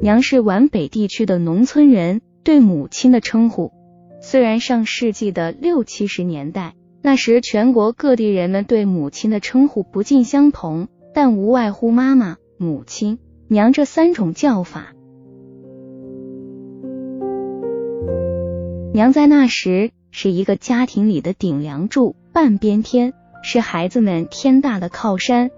娘是皖北地区的农村人，对母亲的称呼。虽然上世纪的六七十年代，那时全国各地人们对母亲的称呼不尽相同，但无外乎妈妈、母亲、娘这三种叫法。娘在那时是一个家庭里的顶梁柱、半边天，是孩子们天大的靠山。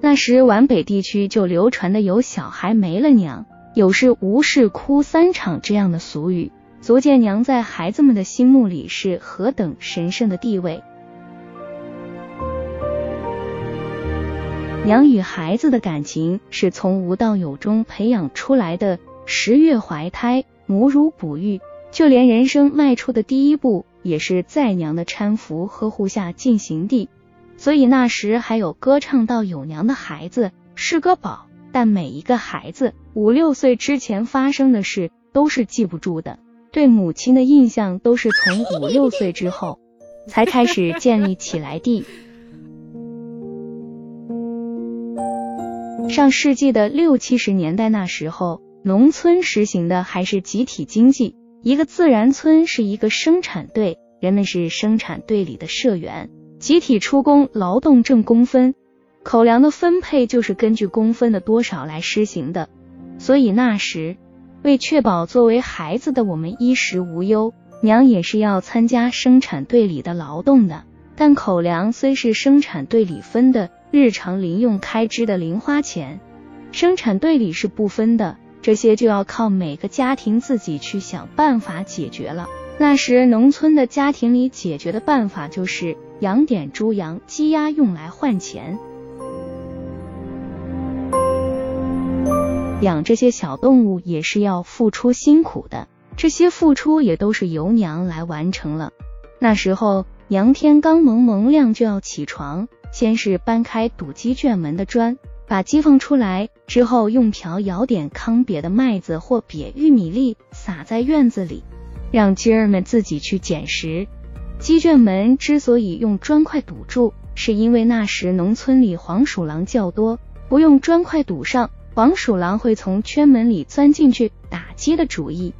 那时皖北地区就流传的有小孩没了娘，有事无事哭三场这样的俗语。足见娘在孩子们的心目里是何等神圣的地位。娘与孩子的感情是从无到有中培养出来的。十月怀胎，母乳哺育，就连人生迈出的第一步，也是在娘的搀扶呵护下进行的。所以那时还有歌唱到有娘的孩子是个宝。但每一个孩子五六岁之前发生的事都是记不住的。对母亲的印象都是从五六岁之后才开始建立起来的。上世纪的六七十年代那时候，农村实行的还是集体经济，一个自然村是一个生产队，人们是生产队里的社员，集体出工劳动挣工分，口粮的分配就是根据工分的多少来施行的，所以那时。为确保作为孩子的我们衣食无忧，娘也是要参加生产队里的劳动的。但口粮虽是生产队里分的日常零用开支的零花钱，生产队里是不分的，这些就要靠每个家庭自己去想办法解决了。那时农村的家庭里解决的办法就是养点猪羊鸡鸭用来换钱。养这些小动物也是要付出辛苦的，这些付出也都是由娘来完成了。那时候，娘天刚蒙蒙亮就要起床，先是搬开堵鸡圈门的砖，把鸡放出来，之后用瓢舀点糠瘪的麦子或瘪玉米粒撒在院子里，让鸡儿们自己去捡食。鸡圈门之所以用砖块堵住，是因为那时农村里黄鼠狼较多，不用砖块堵上。黄鼠狼会从圈门里钻进去打鸡的主意。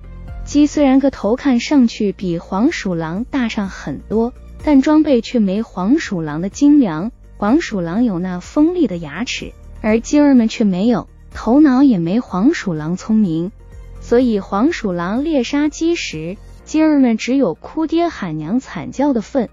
鸡虽然个头看上去比黄鼠狼大上很多，但装备却没黄鼠狼的精良。黄鼠狼有那锋利的牙齿，而鸡儿们却没有，头脑也没黄鼠狼聪明。所以黄鼠狼猎杀鸡时，鸡儿们只有哭爹喊娘惨叫的份。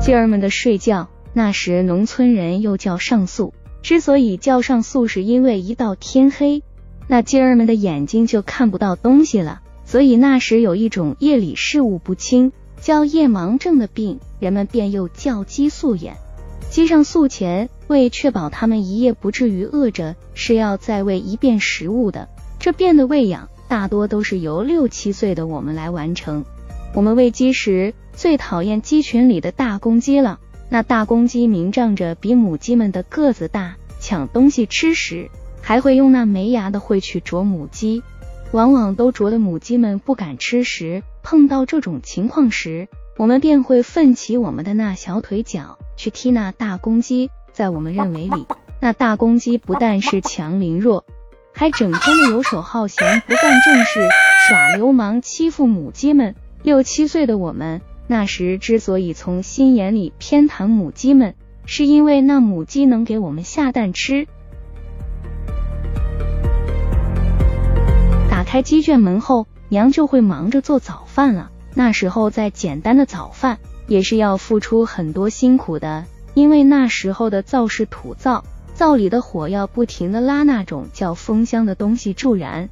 鸡儿们的睡觉。那时农村人又叫上宿，之所以叫上宿，是因为一到天黑，那鸡儿们的眼睛就看不到东西了，所以那时有一种夜里视物不清，叫夜盲症的病，人们便又叫鸡宿眼。鸡上宿前，为确保它们一夜不至于饿着，是要再喂一遍食物的。这遍的喂养，大多都是由六七岁的我们来完成。我们喂鸡时，最讨厌鸡群里的大公鸡了。那大公鸡明仗着比母鸡们的个子大，抢东西吃时，还会用那没牙的喙去啄母鸡，往往都啄得母鸡们不敢吃食。碰到这种情况时，我们便会奋起我们的那小腿脚去踢那大公鸡。在我们认为里，那大公鸡不但是强凌弱，还整天的游手好闲，不干正事，耍流氓，欺负母鸡们。六七岁的我们。那时之所以从心眼里偏袒母鸡们，是因为那母鸡能给我们下蛋吃。打开鸡圈门后，娘就会忙着做早饭了。那时候再简单的早饭，也是要付出很多辛苦的，因为那时候的灶是土灶，灶里的火要不停的拉那种叫风箱的东西助燃，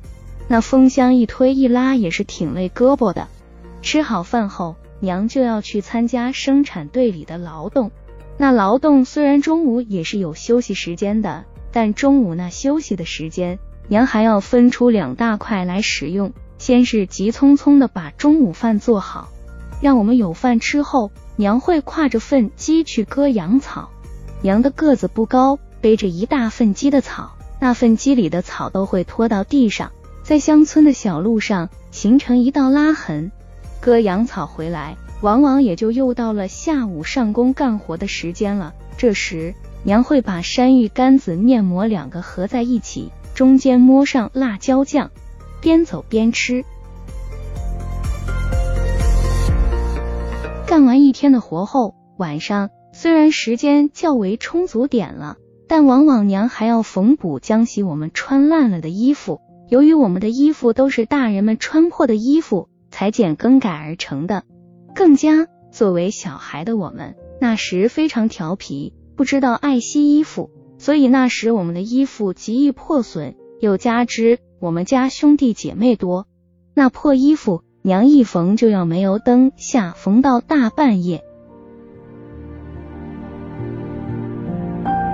那风箱一推一拉也是挺累胳膊的。吃好饭后。娘就要去参加生产队里的劳动，那劳动虽然中午也是有休息时间的，但中午那休息的时间，娘还要分出两大块来使用。先是急匆匆的把中午饭做好，让我们有饭吃后，娘会挎着粪鸡去割羊草。娘的个子不高，背着一大粪鸡的草，那粪鸡里的草都会拖到地上，在乡村的小路上形成一道拉痕。割羊草回来，往往也就又到了下午上工干活的时间了。这时，娘会把山芋干子、面膜两个合在一起，中间抹上辣椒酱，边走边吃。干完一天的活后，晚上虽然时间较为充足点了，但往往娘还要缝补浆洗我们穿烂了的衣服。由于我们的衣服都是大人们穿破的衣服裁剪更改而成的，更加作为小孩的我们，那时非常调皮。不知道爱惜衣服，所以那时我们的衣服极易破损。又加之我们家兄弟姐妹多，那破衣服娘一缝就要煤油灯下缝到大半夜。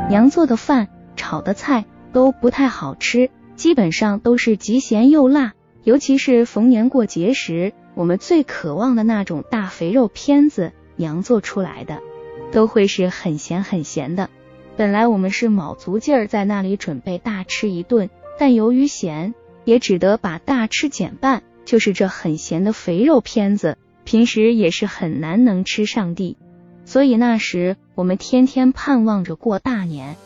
娘做的饭、炒的菜都不太好吃，基本上都是极咸又辣。尤其是逢年过节时，我们最渴望的那种大肥肉片子，娘做出来的。都会是很咸很咸的。本来我们是卯足劲儿在那里准备大吃一顿，但由于咸，也只得把大吃减半。就是这很咸的肥肉片子，平时也是很难能吃上地。所以那时我们天天盼望着过大年。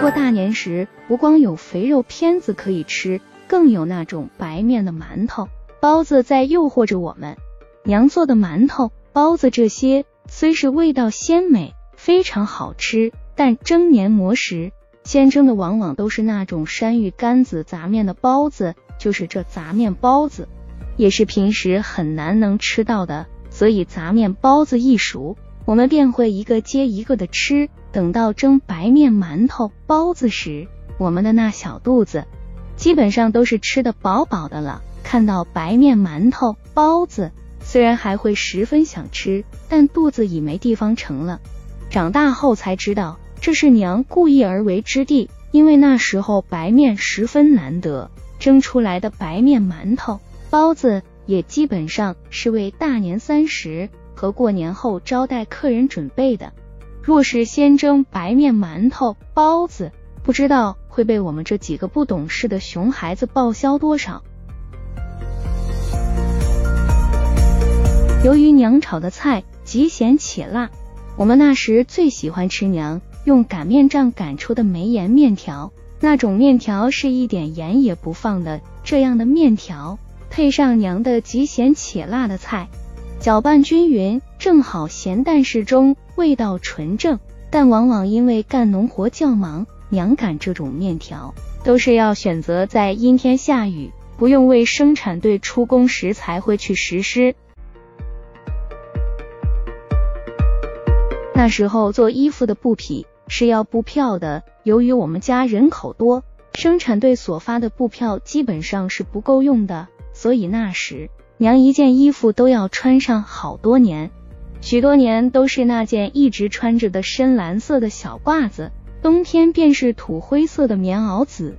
过大年时，不光有肥肉片子可以吃，更有那种白面的馒头、包子在诱惑着我们。娘做的馒头、包子这些虽是味道鲜美，非常好吃，但蒸年馍时先蒸的往往都是那种山芋干子杂面的包子，就是这杂面包子也是平时很难能吃到的，所以杂面包子一熟，我们便会一个接一个的吃。等到蒸白面馒头、包子时，我们的那小肚子基本上都是吃的饱饱的了。看到白面馒头、包子。虽然还会十分想吃，但肚子已没地方盛了。长大后才知道，这是娘故意而为之地，因为那时候白面十分难得，蒸出来的白面馒头、包子也基本上是为大年三十和过年后招待客人准备的。若是先蒸白面馒头、包子，不知道会被我们这几个不懂事的熊孩子报销多少。由于娘炒的菜极咸且辣，我们那时最喜欢吃娘用擀面杖擀出的没盐面条。那种面条是一点盐也不放的，这样的面条配上娘的极咸且辣的菜，搅拌均匀，正好咸淡适中，味道纯正。但往往因为干农活较忙，娘擀这种面条都是要选择在阴天下雨，不用为生产队出工时才会去实施。那时候做衣服的布匹是要布票的，由于我们家人口多，生产队所发的布票基本上是不够用的，所以那时娘一件衣服都要穿上好多年，许多年都是那件一直穿着的深蓝色的小褂子，冬天便是土灰色的棉袄子。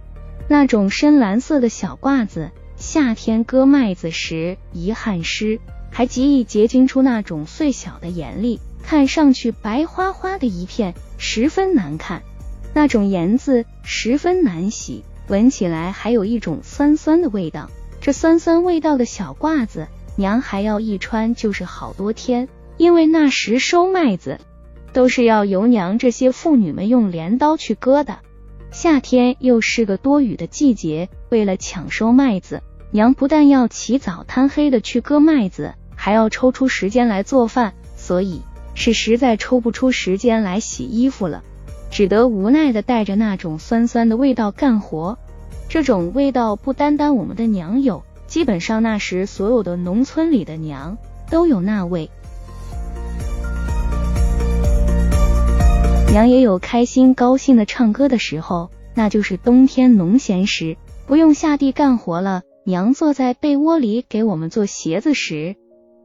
那种深蓝色的小褂子，夏天割麦子时一汗湿，还极易结晶出那种碎小的盐粒。看上去白花花的一片，十分难看。那种盐渍十分难洗，闻起来还有一种酸酸的味道。这酸酸味道的小褂子，娘还要一穿就是好多天。因为那时收麦子都是要由娘这些妇女们用镰刀去割的。夏天又是个多雨的季节，为了抢收麦子，娘不但要起早贪黑的去割麦子，还要抽出时间来做饭，所以。是实在抽不出时间来洗衣服了，只得无奈的带着那种酸酸的味道干活。这种味道不单单我们的娘有，基本上那时所有的农村里的娘都有那味。娘也有开心高兴的唱歌的时候，那就是冬天农闲时，不用下地干活了，娘坐在被窝里给我们做鞋子时，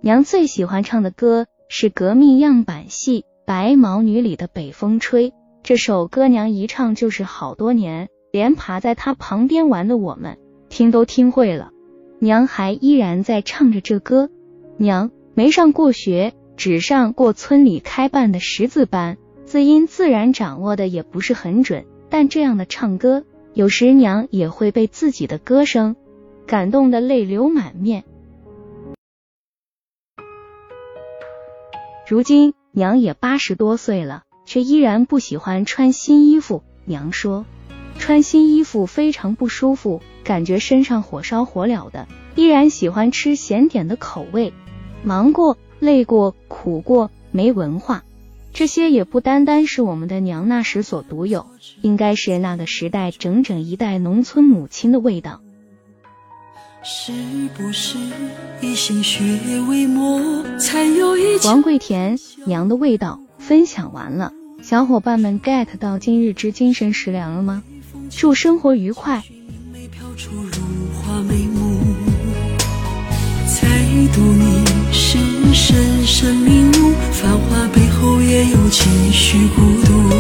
娘最喜欢唱的歌。是革命样板戏《白毛女》里的《北风吹》这首歌，娘一唱就是好多年，连爬在她旁边玩的我们听都听会了。娘还依然在唱着这歌。娘没上过学，只上过村里开办的识字班，字音自然掌握的也不是很准。但这样的唱歌，有时娘也会被自己的歌声感动的泪流满面。如今娘也八十多岁了，却依然不喜欢穿新衣服。娘说，穿新衣服非常不舒服，感觉身上火烧火燎的。依然喜欢吃咸点的口味，忙过、累过、苦过，没文化。这些也不单单是我们的娘那时所独有，应该是那个时代整整一代农村母亲的味道。是不是以心血为膜，才有一王桂田娘的味道分享完了，小伙伴们 get 到今日之精神食粮了吗？祝生活愉快。深深领悟繁华背后也有几许孤独。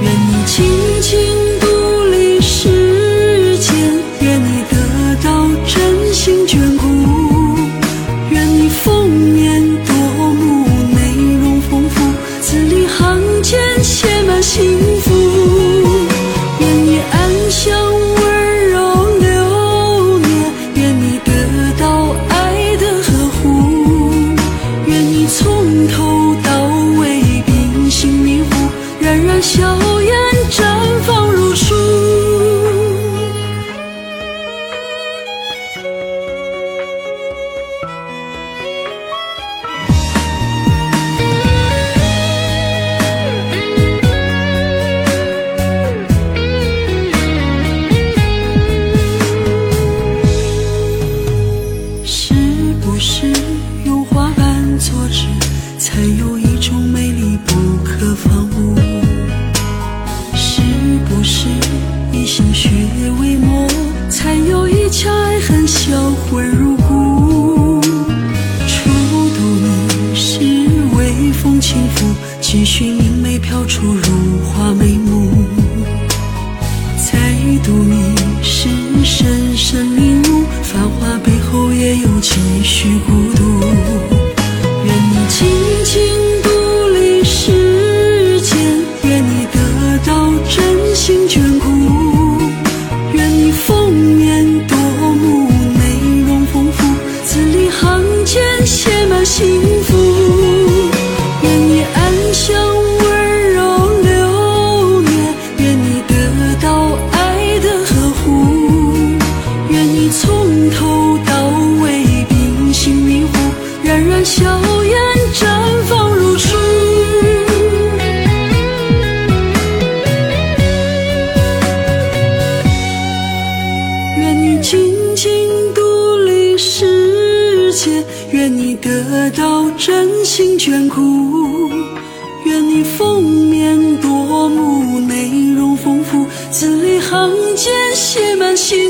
愿你静静独立世间愿你得到真心眷顾。愿你封面夺目内容丰富字里行间写满幸福。许。